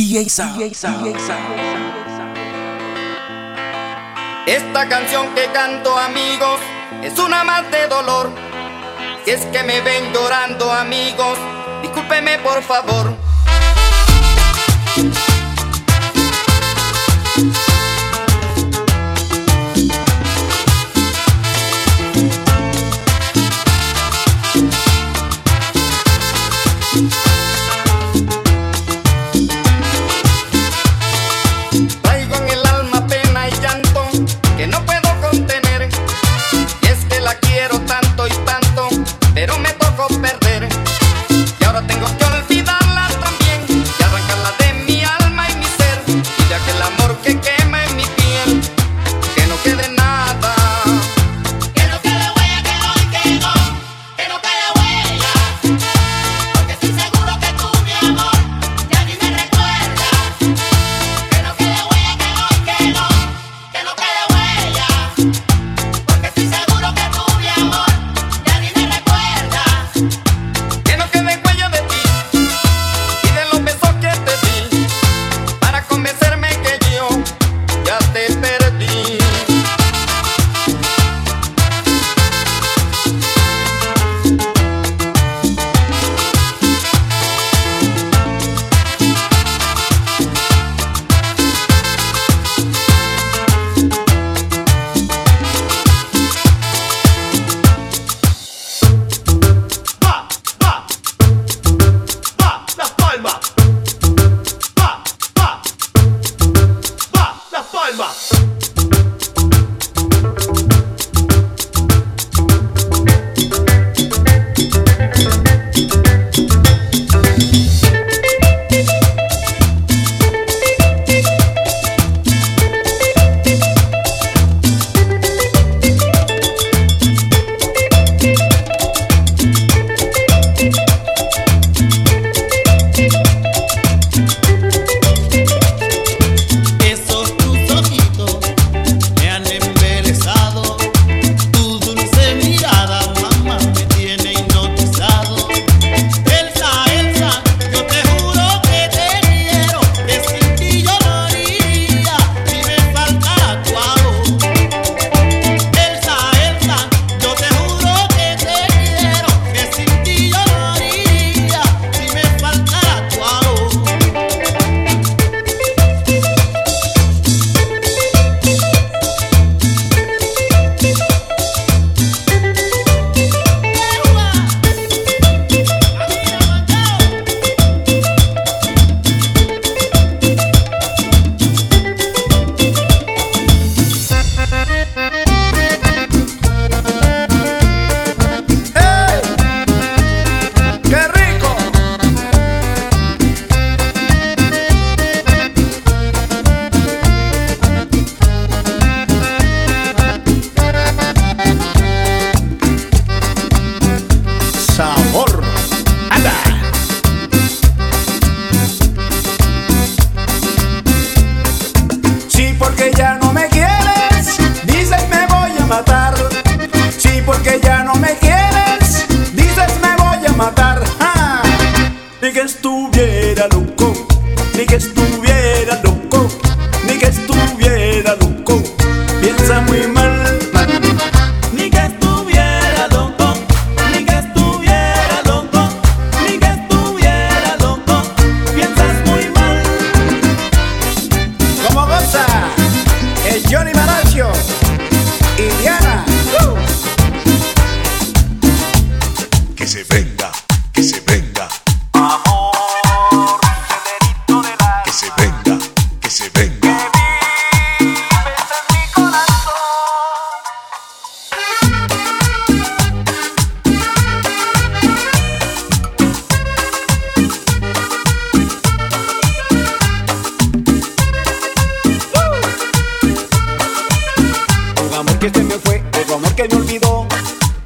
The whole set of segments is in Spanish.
DJ Esta canción que canto, amigos, es una más de dolor. Si es que me ven llorando, amigos, discúlpeme por favor.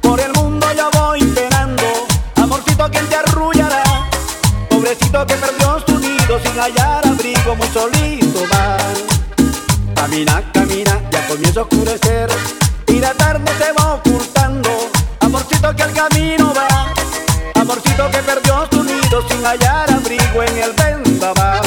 Por el mundo yo voy penando, amorcito quien te arrullará. Pobrecito que perdió su nido sin hallar abrigo, muy solito va. Camina, camina, ya comienza a oscurecer y la tarde se va ocultando. Amorcito que al camino va, amorcito que perdió su nido sin hallar abrigo en el vendaval.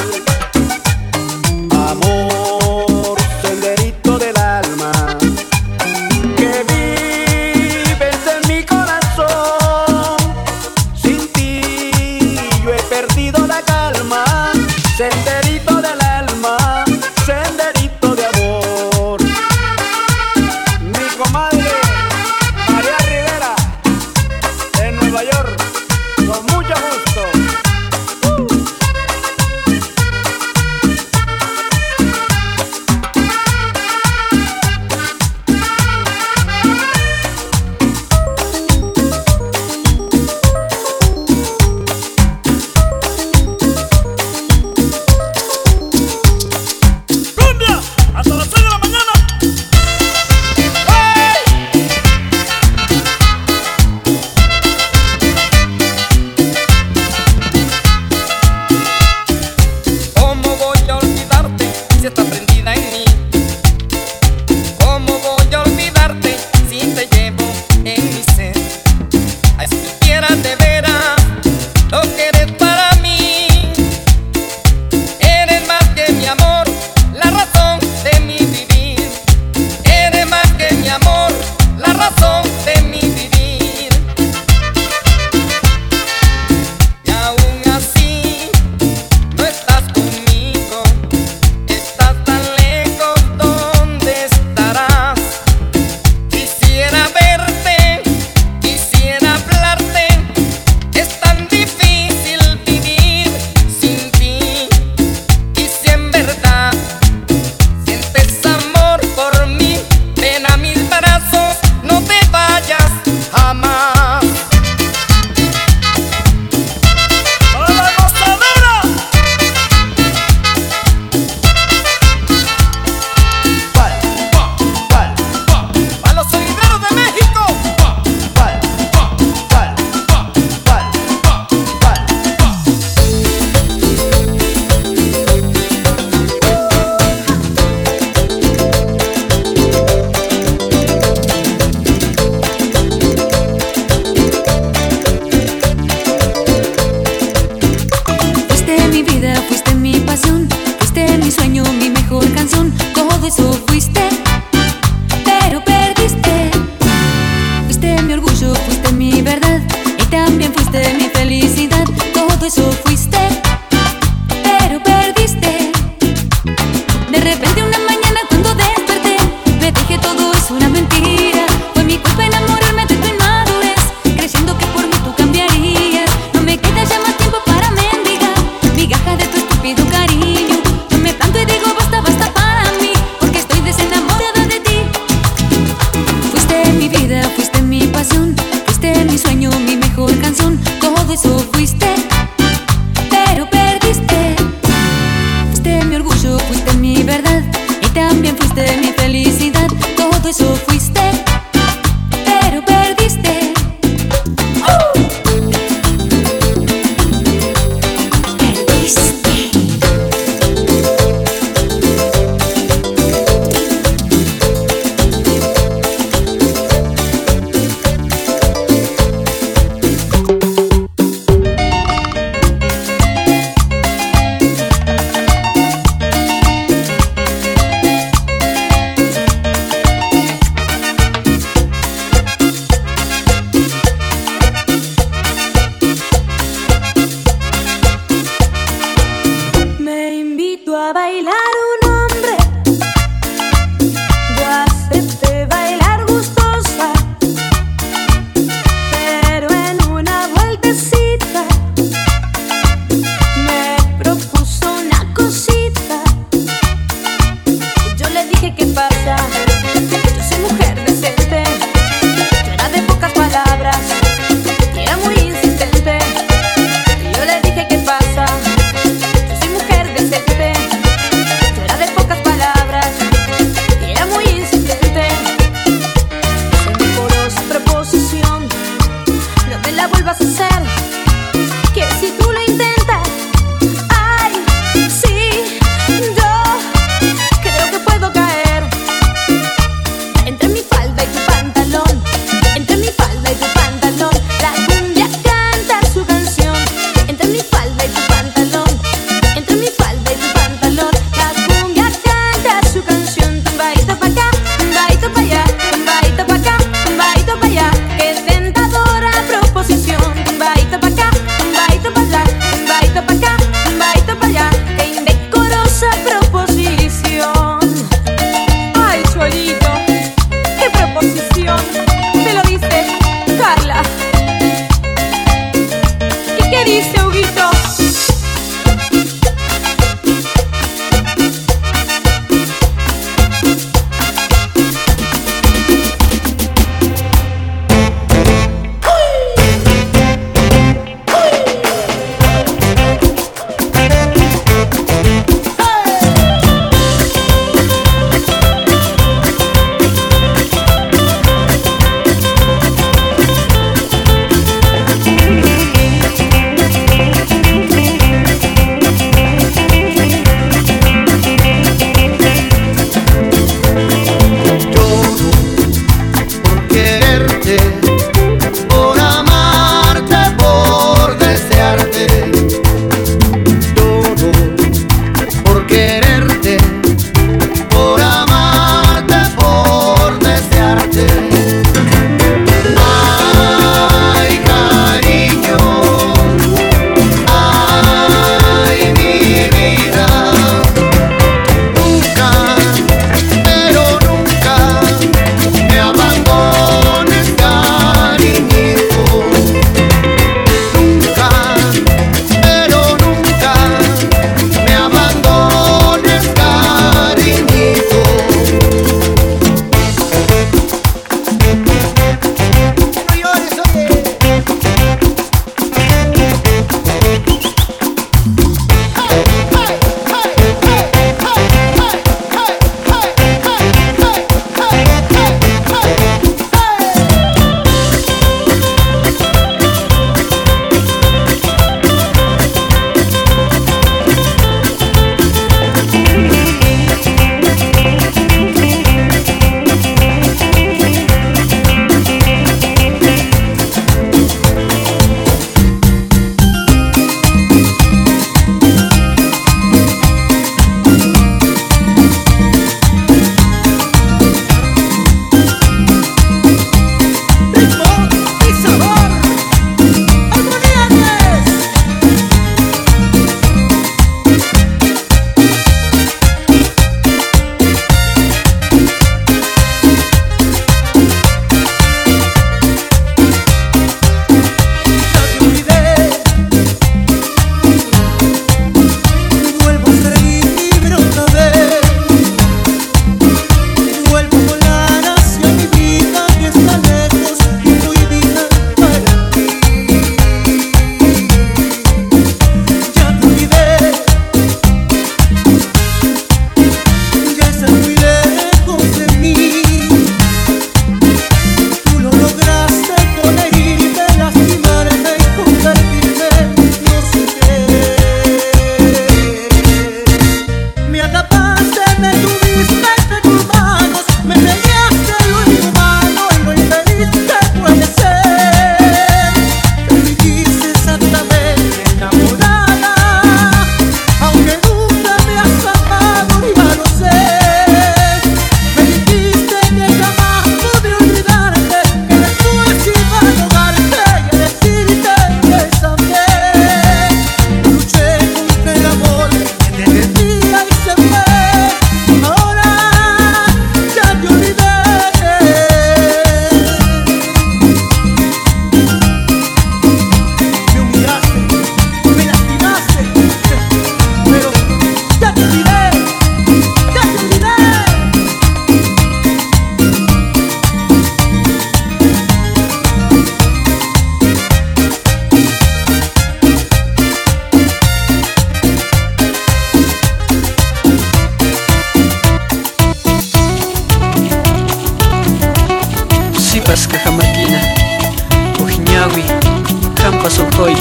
pasokoi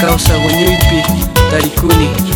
kausa wonyuipi talikuni.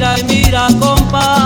mira y mira, compa.